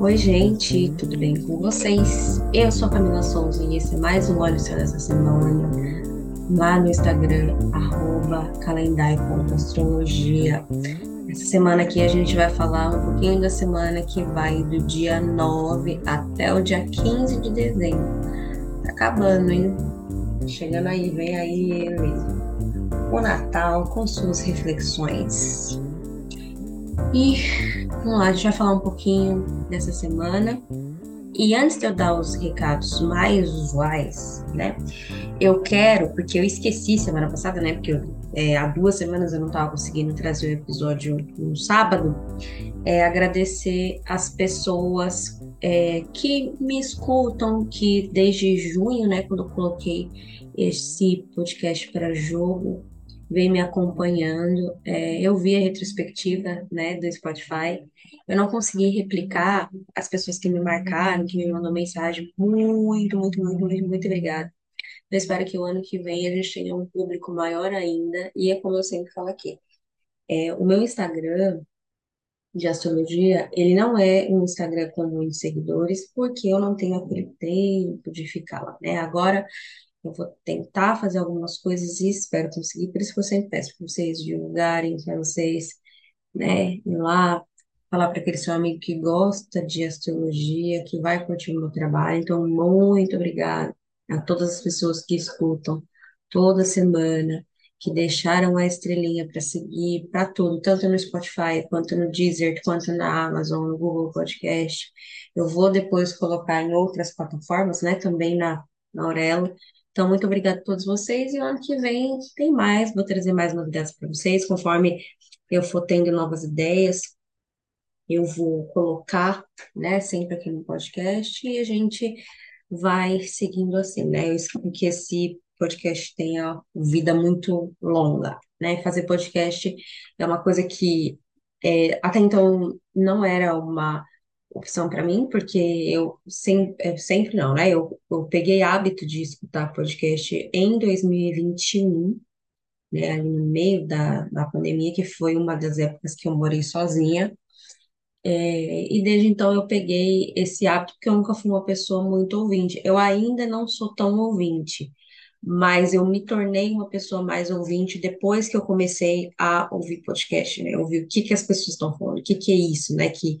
Oi, gente, tudo bem com vocês? Eu sou a Camila Souza e esse é mais um Olho Céu dessa semana, lá no Instagram, arroba calendário.astrologia. Essa semana aqui a gente vai falar um pouquinho da semana que vai do dia 9 até o dia 15 de dezembro. Tá acabando, hein? Chegando aí, vem aí ele, o Natal com suas reflexões. E vamos lá, a gente vai falar um pouquinho dessa semana. E antes de eu dar os recados mais usuais, né? Eu quero, porque eu esqueci semana passada, né? Porque eu, é, há duas semanas eu não estava conseguindo trazer o episódio no sábado. É, agradecer as pessoas é, que me escutam, que desde junho, né, quando eu coloquei esse podcast para jogo, vem me acompanhando. É, eu vi a retrospectiva, né, do Spotify. Eu não consegui replicar as pessoas que me marcaram, que me mandou mensagem. Muito, muito, muito, muito, muito obrigada. Eu espero que o ano que vem a gente tenha um público maior ainda. E é como eu sempre falo aqui. É, o meu Instagram de astrologia, ele não é um Instagram com muitos seguidores, porque eu não tenho aquele tempo de ficar lá, né? Agora eu vou tentar fazer algumas coisas e espero conseguir. Por isso que eu sempre peço para vocês divulgarem, para vocês, né, ir lá, falar para aquele seu amigo que gosta de astrologia, que vai curtir o meu trabalho. Então, muito obrigada a todas as pessoas que escutam toda semana, que deixaram a estrelinha para seguir, para tudo, tanto no Spotify, quanto no Deezer, quanto na Amazon, no Google Podcast. Eu vou depois colocar em outras plataformas, né, também na, na Aurelo. Então, muito obrigada a todos vocês. E ano que vem tem mais, vou trazer mais novidades para vocês, conforme eu for tendo novas ideias, eu vou colocar, né, sempre aqui no podcast e a gente vai seguindo assim, né? Eu espero que esse podcast tenha vida muito longa, né? Fazer podcast é uma coisa que é, até então não era uma opção para mim, porque eu sempre, sempre não, né? Eu, eu peguei hábito de escutar podcast em 2021, né? Ali no meio da, da pandemia, que foi uma das épocas que eu morei sozinha. É, e desde então eu peguei esse hábito, porque eu nunca fui uma pessoa muito ouvinte. Eu ainda não sou tão ouvinte, mas eu me tornei uma pessoa mais ouvinte depois que eu comecei a ouvir podcast, né? Ouvir o que que as pessoas estão falando, o que que é isso, né? Que,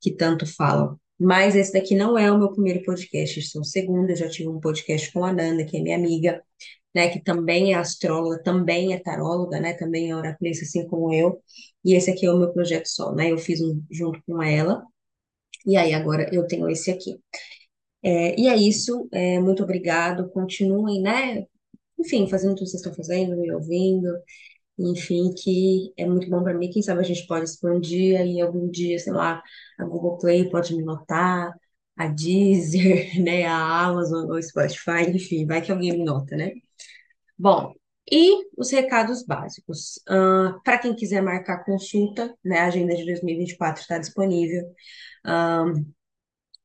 que tanto falam. Mas esse daqui não é o meu primeiro podcast, esse é o segundo. Eu já tive um podcast com a Nanda, que é minha amiga, né? Que também é astróloga, também é taróloga, né? Também é oraculista, assim como eu. E esse aqui é o meu projeto Sol, né? Eu fiz um junto com ela. E aí agora eu tenho esse aqui. É, e é isso. É, muito obrigado. Continuem, né? Enfim, fazendo o que vocês estão fazendo, me ouvindo. Enfim, que é muito bom para mim. Quem sabe a gente pode expandir aí algum dia, sei lá, a Google Play pode me notar, a Deezer, né, a Amazon, o Spotify, enfim, vai que alguém me nota, né? Bom, e os recados básicos. Uh, para quem quiser marcar consulta, né, a agenda de 2024 está disponível. Uh,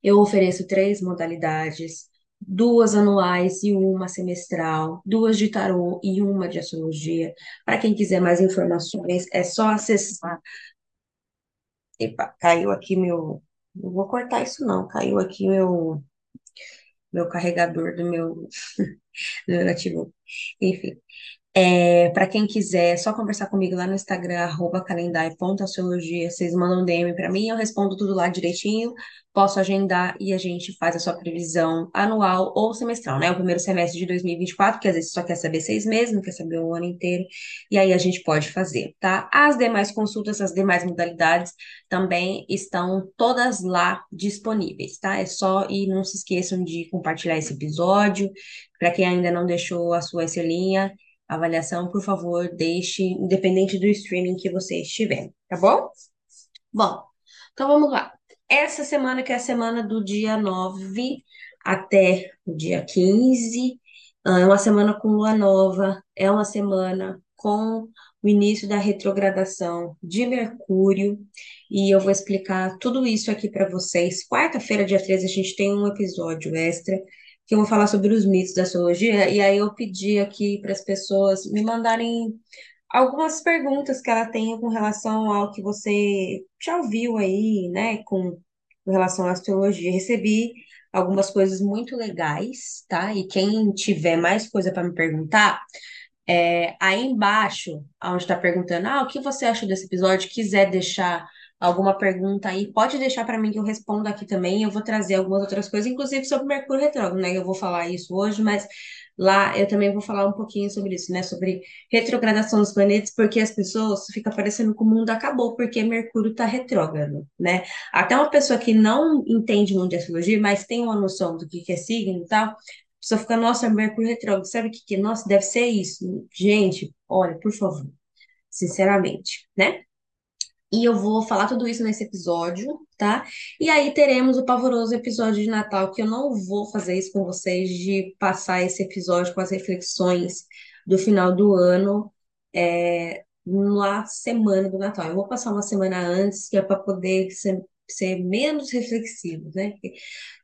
eu ofereço três modalidades duas anuais e uma semestral, duas de tarô e uma de astrologia. Para quem quiser mais informações, é só acessar. Epa, caiu aqui meu. Não vou cortar isso, não. Caiu aqui meu meu carregador do meu, do meu notebook. Enfim, é, para quem quiser, é só conversar comigo lá no Instagram, arroba calendário.astrologia. Vocês mandam um DM para mim, eu respondo tudo lá direitinho, posso agendar e a gente faz a sua previsão anual ou semestral, né? O primeiro semestre de 2024, que às vezes só quer saber seis meses, não quer saber o ano inteiro, e aí a gente pode fazer, tá? As demais consultas, as demais modalidades também estão todas lá disponíveis, tá? É só e não se esqueçam de compartilhar esse episódio. Para quem ainda não deixou a sua estrelinha, avaliação, por favor, deixe, independente do streaming que você estiver, tá bom? Bom, então vamos lá. Essa semana, que é a semana do dia 9 até o dia 15, ah, é uma semana com lua nova, é uma semana com o início da retrogradação de Mercúrio, e eu vou explicar tudo isso aqui para vocês. Quarta-feira, dia 13, a gente tem um episódio extra que eu vou falar sobre os mitos da astrologia, e aí eu pedi aqui para as pessoas me mandarem algumas perguntas que ela tenha com relação ao que você já ouviu aí, né, com relação à astrologia. Recebi algumas coisas muito legais, tá? E quem tiver mais coisa para me perguntar, é, aí embaixo, onde está perguntando, ah, o que você achou desse episódio? Quiser deixar alguma pergunta aí, pode deixar para mim que eu respondo aqui também. Eu vou trazer algumas outras coisas, inclusive sobre Mercúrio retrógrado, né? Eu vou falar isso hoje, mas lá eu também vou falar um pouquinho sobre isso, né? Sobre retrogradação dos planetas, porque as pessoas ficam parecendo que o mundo acabou porque Mercúrio está retrógrado, né? Até uma pessoa que não entende muito de astrologia, mas tem uma noção do que que é signo e tal, pessoa fica, nossa, Mercúrio retrógrado, sabe o que que, é? nossa, deve ser isso. Gente, olha, por favor, sinceramente, né? E eu vou falar tudo isso nesse episódio, tá? E aí teremos o pavoroso episódio de Natal, que eu não vou fazer isso com vocês, de passar esse episódio com as reflexões do final do ano, é, na semana do Natal. Eu vou passar uma semana antes, que é para poder ser ser menos reflexivos, né?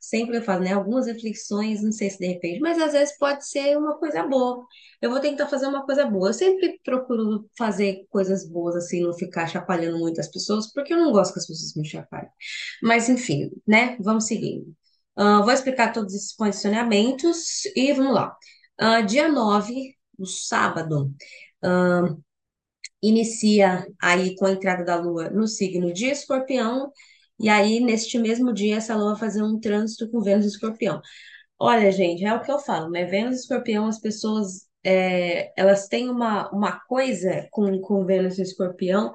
Sempre eu falo, né? Algumas reflexões, não sei se de repente, mas às vezes pode ser uma coisa boa. Eu vou tentar fazer uma coisa boa. Eu sempre procuro fazer coisas boas, assim, não ficar chapalhando muito as pessoas, porque eu não gosto que as pessoas me chapalhem. Mas, enfim, né? Vamos seguindo. Ah, vou explicar todos esses posicionamentos e vamos lá. Ah, dia 9, no sábado, ah, inicia aí com a entrada da Lua no signo de Escorpião e aí, neste mesmo dia, essa lua vai fazer um trânsito com Vênus e Escorpião. Olha, gente, é o que eu falo, né? Vênus e Escorpião, as pessoas, é, elas têm uma, uma coisa com, com Vênus e Escorpião,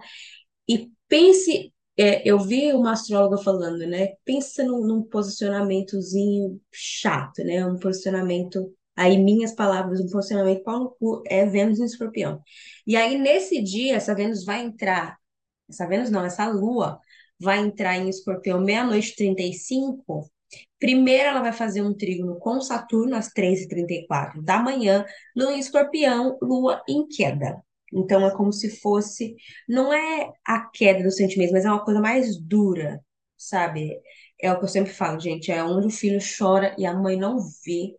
e pense, é, eu vi uma astróloga falando, né? Pensa num, num posicionamentozinho chato, né? Um posicionamento, aí minhas palavras, um posicionamento pau no cu, é Vênus e Escorpião. E aí, nesse dia, essa Vênus vai entrar, essa Vênus não, essa Lua vai entrar em Escorpião meia-noite e 35, primeiro ela vai fazer um trígono com Saturno às 3h34 da manhã, no Escorpião, Lua em queda. Então é como se fosse, não é a queda dos sentimentos, mas é uma coisa mais dura, sabe? É o que eu sempre falo, gente, é onde o filho chora e a mãe não vê,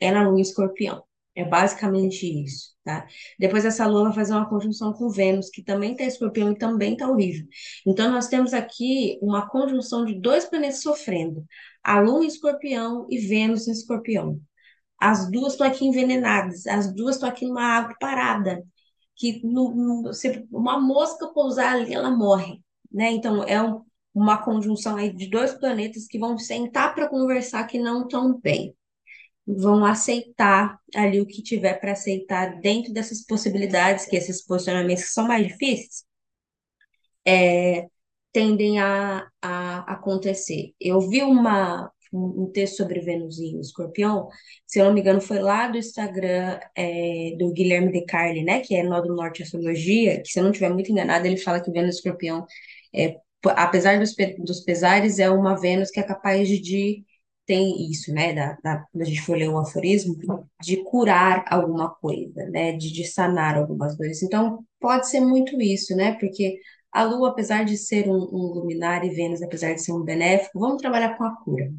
é na Lua em Escorpião. É basicamente isso, tá? Depois essa lua vai fazer uma conjunção com Vênus, que também está escorpião e também está horrível. Então nós temos aqui uma conjunção de dois planetas sofrendo. A lua em escorpião e Vênus em escorpião. As duas estão aqui envenenadas, as duas estão aqui numa água parada, que no, no, se uma mosca pousar ali, ela morre, né? Então é um, uma conjunção aí de dois planetas que vão sentar para conversar que não estão bem vão aceitar ali o que tiver para aceitar dentro dessas possibilidades, que esses posicionamentos que são mais difíceis, é, tendem a, a acontecer. Eu vi uma, um texto sobre Vênus e Escorpião, se eu não me engano, foi lá do Instagram é, do Guilherme De Carli, né, que é nó do Norte Astrologia, que se eu não estiver muito enganado, ele fala que Vênus e Escorpião, é, apesar dos, dos pesares, é uma Vênus que é capaz de tem isso, né, da, da, quando a gente for ler o aforismo, de curar alguma coisa, né, de, de sanar algumas coisas. Então, pode ser muito isso, né, porque a Lua, apesar de ser um, um luminar e Vênus, apesar de ser um benéfico, vamos trabalhar com a cura,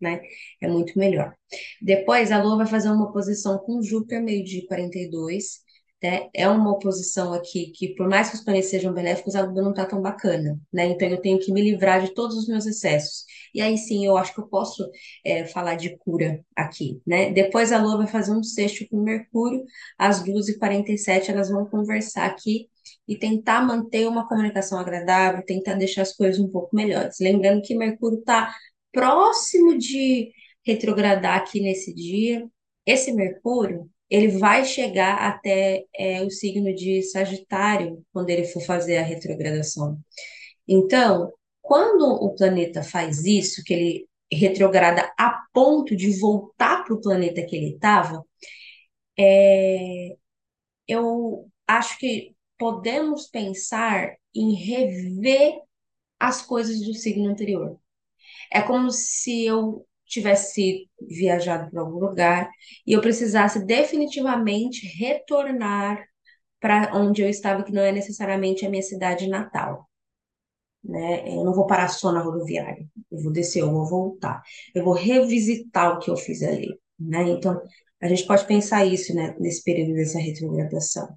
né, é muito melhor. Depois, a Lua vai fazer uma posição com Júpiter, meio-dia 42, né? É uma oposição aqui que, por mais que os planetas sejam benéficos, a Lua não está tão bacana, né? Então eu tenho que me livrar de todos os meus excessos. E aí sim, eu acho que eu posso é, falar de cura aqui, né? Depois a Lua vai fazer um sexto com Mercúrio, às 2h47 elas vão conversar aqui e tentar manter uma comunicação agradável, tentar deixar as coisas um pouco melhores. Lembrando que Mercúrio está próximo de retrogradar aqui nesse dia. Esse Mercúrio, ele vai chegar até é, o signo de Sagitário quando ele for fazer a retrogradação. Então, quando o planeta faz isso, que ele retrograda a ponto de voltar para o planeta que ele estava, é, eu acho que podemos pensar em rever as coisas do signo anterior. É como se eu tivesse viajado para algum lugar e eu precisasse definitivamente retornar para onde eu estava, que não é necessariamente a minha cidade natal. Né? Eu não vou parar só na rodoviária, eu vou descer, eu vou voltar, eu vou revisitar o que eu fiz ali. Né? Então, a gente pode pensar isso né, nesse período dessa retrogradação,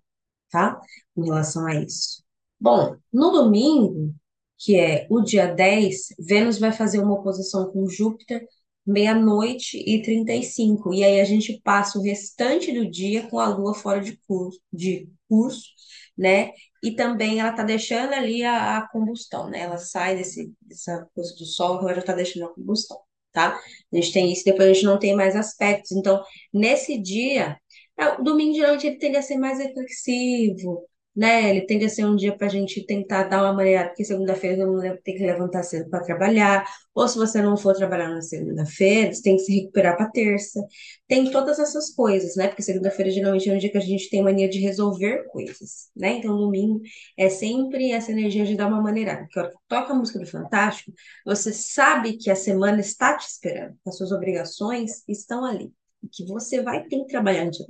tá? Com relação a isso. Bom, no domingo, que é o dia 10, Vênus vai fazer uma oposição com Júpiter meia-noite e 35. E aí a gente passa o restante do dia com a Lua fora de curso, de curso né? E também ela está deixando ali a, a, combustão, né? Ela sai desse, dessa coisa do Sol, ela já está deixando a combustão, tá? A gente tem isso, depois a gente não tem mais aspectos. Então, nesse dia, é, o domingo geralmente ele tende a ser mais reflexivo, né? Ele tende a ser um dia para a gente tentar dar uma maneira, porque segunda-feira todo mundo tem que levantar cedo para trabalhar, ou se você não for trabalhar na segunda-feira, você tem que se recuperar para terça. Tem todas essas coisas, né? Porque segunda-feira geralmente é um dia que a gente tem mania de resolver coisas, né? Então, domingo é sempre essa energia de dar uma maneirada. Porque a hora que toca a música do Fantástico, você sabe que a semana está te esperando, as suas obrigações estão ali, e que você vai ter que trabalhar no dia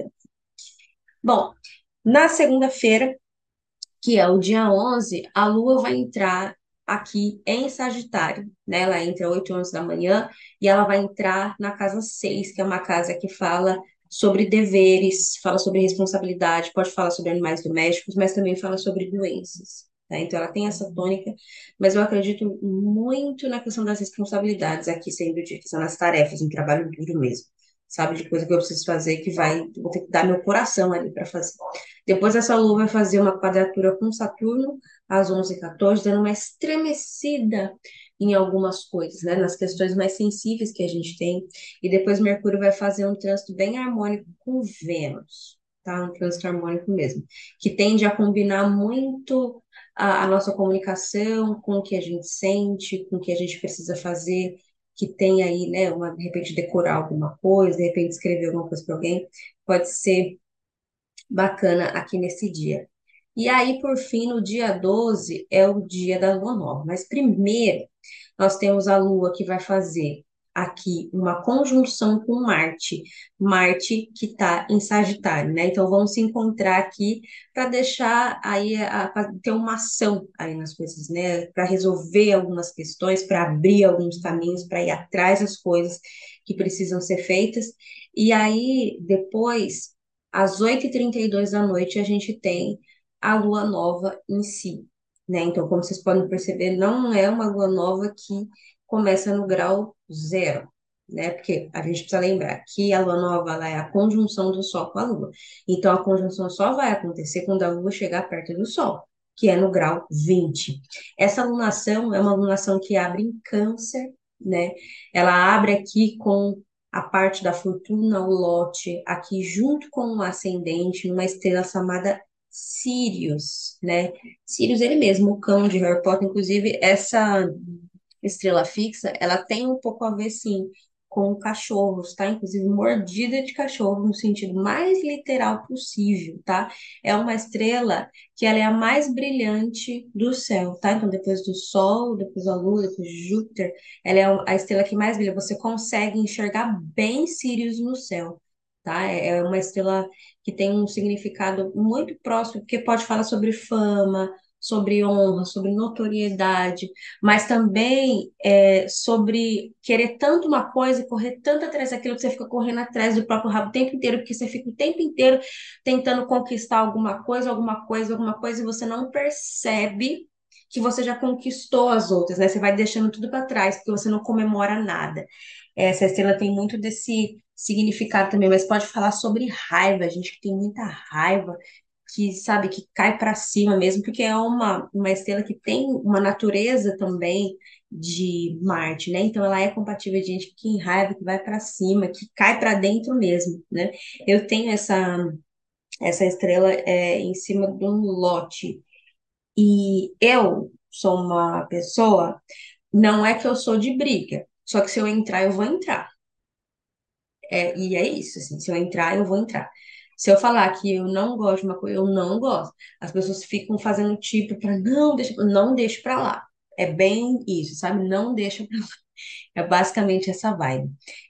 Bom, na segunda-feira, que é o dia 11, a Lua vai entrar aqui em Sagitário, né? Ela entra 8 horas da manhã e ela vai entrar na casa 6, que é uma casa que fala sobre deveres, fala sobre responsabilidade, pode falar sobre animais domésticos, mas também fala sobre doenças. Tá? Então, ela tem essa tônica, mas eu acredito muito na questão das responsabilidades aqui sendo dito, são as tarefas, um trabalho duro mesmo sabe? De coisa que eu preciso fazer que vai, vou ter que dar meu coração ali para fazer. Depois essa lua vai fazer uma quadratura com Saturno às 11h14, dando uma estremecida em algumas coisas, né? Nas questões mais sensíveis que a gente tem. E depois Mercúrio vai fazer um trânsito bem harmônico com Vênus, tá? Um trânsito harmônico mesmo, que tende a combinar muito a, a nossa comunicação com o que a gente sente, com o que a gente precisa fazer que tem aí, né, uma, de repente decorar alguma coisa, de repente escrever alguma coisa para alguém, pode ser bacana aqui nesse dia. E aí, por fim, no dia 12 é o dia da lua nova. Mas primeiro, nós temos a lua que vai fazer aqui uma conjunção com Marte, Marte que está em Sagitário, né? Então vamos se encontrar aqui para deixar aí para ter uma ação aí nas coisas, né? Para resolver algumas questões, para abrir alguns caminhos, para ir atrás das coisas que precisam ser feitas. E aí depois, às 8h32 da noite, a gente tem a lua nova em si. Né? Então, como vocês podem perceber, não é uma lua nova que começa no grau zero, né? Porque a gente precisa lembrar que a lua nova ela é a conjunção do Sol com a Lua. Então, a conjunção só vai acontecer quando a Lua chegar perto do Sol, que é no grau 20. Essa lunação é uma lunação que abre em Câncer, né? Ela abre aqui com a parte da fortuna, o lote, aqui junto com o ascendente, numa estrela chamada Sirius, né? Sirius, ele mesmo, o cão de Harry Potter, inclusive, essa estrela fixa, ela tem um pouco a ver, sim, com cachorros, tá? Inclusive mordida de cachorro no sentido mais literal possível, tá? É uma estrela que ela é a mais brilhante do céu, tá? Então depois do Sol, depois da Lua, depois de Júpiter, ela é a estrela que mais brilha. Você consegue enxergar bem Sirius no céu, tá? É, é uma estrela que tem um significado muito próximo, porque pode falar sobre fama, sobre honra, sobre notoriedade, mas também é, sobre querer tanto uma coisa e correr tanto atrás daquilo que você fica correndo atrás do próprio rabo o tempo inteiro, porque você fica o tempo inteiro tentando conquistar alguma coisa, alguma coisa, alguma coisa, e você não percebe que você já conquistou as outras, né? Você vai deixando tudo para trás, porque você não comemora nada. Essa estrela tem muito desse significado também, mas pode falar sobre raiva, a gente que tem muita raiva, que, sabe, que cai para cima mesmo, porque é uma, uma estrela que tem uma natureza também de Marte, né? Então ela é compatível de gente que raiva, que vai para cima, que cai para dentro mesmo, né? Eu tenho essa essa estrela é, em cima de um lote e eu sou uma pessoa, não é que eu sou de briga, só que se eu entrar eu vou entrar. É, e é isso, assim, se eu entrar eu vou entrar. Se eu falar que eu não gosto de uma coisa, eu não gosto. As pessoas ficam fazendo tipo para não deixa, não deixa para lá. É bem isso, sabe? Não deixa para lá. É basicamente essa vibe.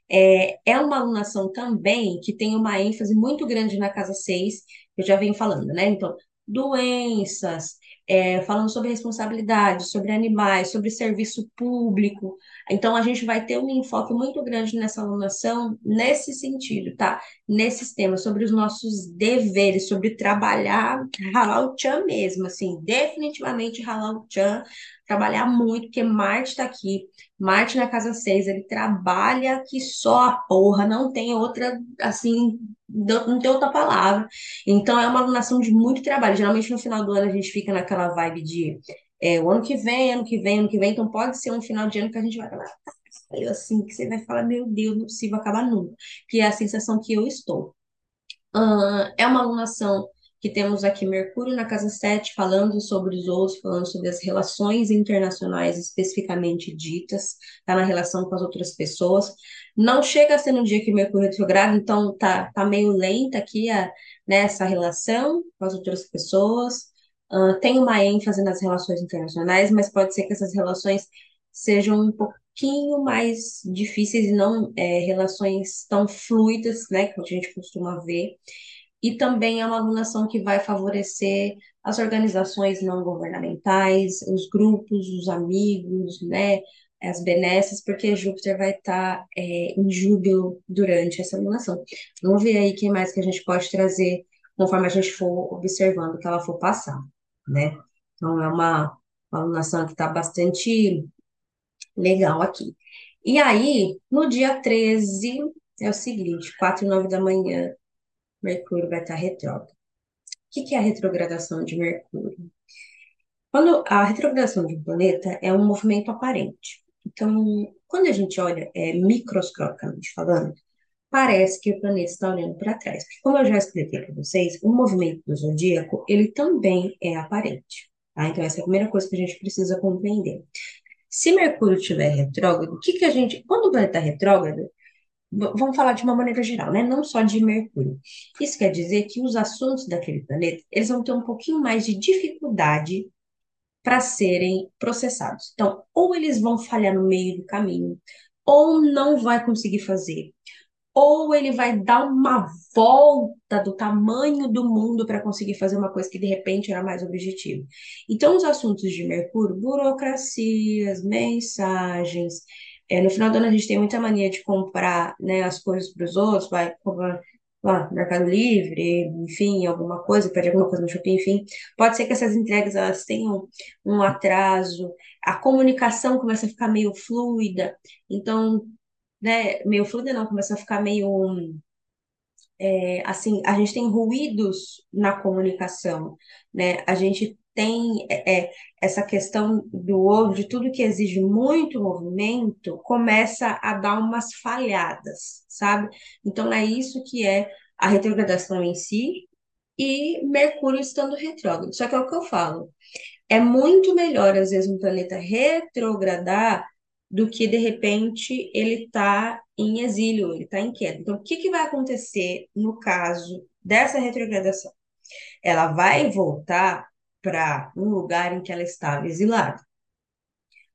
É, é uma alunação também que tem uma ênfase muito grande na casa 6, que eu já venho falando, né? Então, doenças, é, falando sobre responsabilidade, sobre animais, sobre serviço público. Então, a gente vai ter um enfoque muito grande nessa alunação nesse sentido, tá? Nesses temas, sobre os nossos deveres, sobre trabalhar ralar o tchan mesmo, assim, definitivamente ralar o tchan trabalhar muito, porque Marte está aqui, Marte na casa 6, ele trabalha que só a porra, não tem outra, assim, não tem outra palavra. Então é uma alunação de muito trabalho. Geralmente no final do ano a gente fica naquela vibe de é, o ano que vem, ano que vem, ano que vem, então pode ser um final de ano que a gente vai falar, eu assim, que você vai falar, meu Deus, não é possível acabar nunca, que é a sensação que eu estou. Uh, é uma alunação que temos aqui Mercúrio na casa 7, falando sobre os outros, falando sobre as relações internacionais especificamente ditas, tá na relação com as outras pessoas. Não chega a ser no dia que Mercúrio retrograda, então tá, tá meio lenta aqui a, né, essa relação com as outras pessoas. Uh, tem uma ênfase nas relações internacionais, mas pode ser que essas relações sejam um pouquinho mais difíceis e não é, relações tão fluidas, né, que a gente costuma ver. E também é uma alunação que vai favorecer as organizações não governamentais, os grupos, os amigos, né, as benesses, porque Júpiter vai estar é, em júbilo durante essa alunação. Vamos ver aí quem mais que a gente pode trazer conforme a gente for observando que ela for passar, né? Então, é uma, uma alunação que está bastante legal aqui. E aí, no dia 13, é o seguinte, 4 e 9 da manhã, Mercúrio vai estar retrógrado. O que é a retrogradação de Mercúrio? Quando a retrogradação de um planeta é um movimento aparente. Então, quando a gente olha é, microscopicamente falando, parece que o planeta está olhando para trás. Porque, como eu já expliquei para vocês, o movimento do zodíaco, ele também é aparente. Tá? Então, essa é a primeira coisa que a gente precisa compreender. Se Mercúrio estiver retrógrado, o que que a gente. Quando o planeta está retrógrado, vamos falar de uma maneira geral, né? Não só de Mercúrio. Isso quer dizer que os assuntos daquele planeta, eles vão ter um pouquinho mais de dificuldade para serem processados. Então, ou eles vão falhar no meio do caminho, ou não vai conseguir fazer, ou ele vai dar uma volta do tamanho do mundo para conseguir fazer uma coisa que de repente era mais objetivo. Então, os assuntos de Mercúrio, burocracias, mensagens, é, no final do ano a gente tem muita mania de comprar né, as coisas para os outros, vai comprar lá, Mercado Livre, enfim, alguma coisa, pede alguma coisa no shopping, enfim. Pode ser que essas entregas elas tenham um atraso, a comunicação começa a ficar meio fluida, então, né, meio fluida não, começa a ficar meio é, assim, a gente tem ruídos na comunicação, né? A gente tem é, é essa questão do de tudo que exige muito movimento começa a dar umas falhadas, sabe? Então é isso que é a retrogradação em si e Mercúrio estando retrógrado. Só que é o que eu falo. É muito melhor, às vezes, um planeta retrogradar do que, de repente, ele está em exílio, ele está em queda. Então, o que, que vai acontecer no caso dessa retrogradação? Ela vai voltar para um lugar em que ela estava exilada.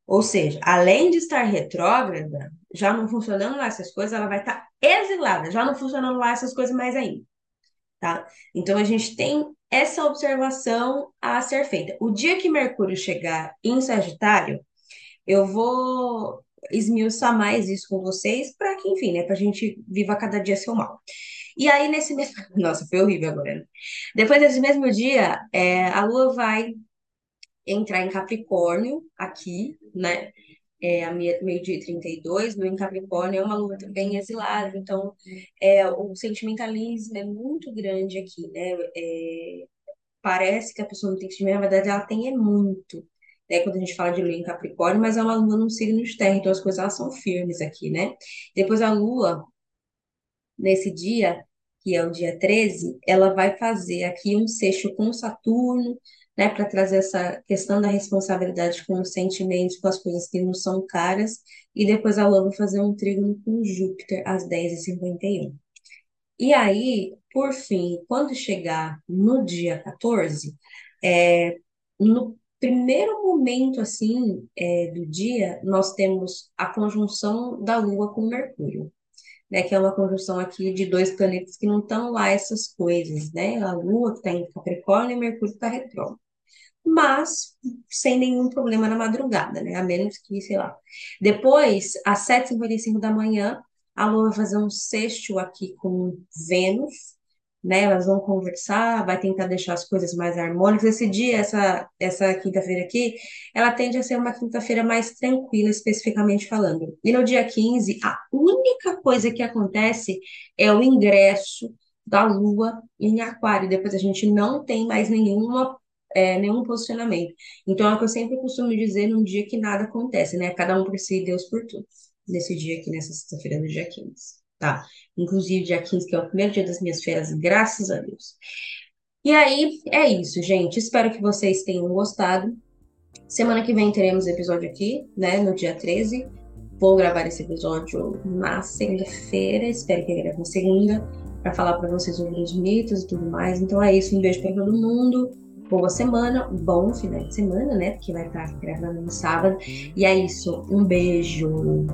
Ou seja, além de estar retrógrada, já não funcionando lá essas coisas, ela vai estar exilada, já não funcionando lá essas coisas mais ainda. Tá? Então a gente tem essa observação a ser feita. O dia que Mercúrio chegar em Sagitário, eu vou esmiuçar mais isso com vocês para que, enfim, né, para a gente viva cada dia seu mal. E aí, nesse mesmo. Nossa, foi horrível agora, né? Depois desse mesmo dia, é, a Lua vai entrar em Capricórnio, aqui, né? É, a meio-dia e 32, no em Capricórnio, é uma lua também exilada, então é, o sentimentalismo é muito grande aqui, né? É, parece que a pessoa não tem sentimento, na verdade ela tem é muito né, quando a gente fala de lua em Capricórnio, mas é uma lua num signo de terra, então as coisas elas são firmes aqui, né? Depois a lua, nesse dia, que é o dia 13, ela vai fazer aqui um sexto com Saturno, né, para trazer essa questão da responsabilidade com os sentimentos, com as coisas que não são caras, e depois a Lua vai fazer um trígono com Júpiter às 10h51. E aí, por fim, quando chegar no dia 14, é, no primeiro momento assim é, do dia, nós temos a conjunção da Lua com Mercúrio, né? Que é uma conjunção aqui de dois planetas que não estão lá essas coisas, né? A Lua que está em Capricórnio e Mercúrio está retrógrado. Mas sem nenhum problema na madrugada, né? A menos que, sei lá. Depois, às 7h55 da manhã, a Lua vai fazer um sexto aqui com Vênus, né? Elas vão conversar, vai tentar deixar as coisas mais harmônicas. Esse dia, essa, essa quinta-feira aqui, ela tende a ser uma quinta-feira mais tranquila, especificamente falando. E no dia 15, a única coisa que acontece é o ingresso da Lua em Aquário. Depois a gente não tem mais nenhuma é, nenhum posicionamento. Então, é o que eu sempre costumo dizer num dia que nada acontece, né? Cada um por si, Deus por tudo. Nesse dia aqui, nessa sexta-feira, no dia 15, tá? Inclusive, dia 15, que é o primeiro dia das minhas férias, graças a Deus. E aí, é isso, gente. Espero que vocês tenham gostado. Semana que vem teremos episódio aqui, né? No dia 13. Vou gravar esse episódio na segunda-feira. Espero que grave na segunda. Para falar para vocês sobre os mitos e tudo mais. Então é isso. Um beijo para todo mundo boa semana, bom final de semana, né? Porque vai estar gravando no sábado. E é isso. Um beijo.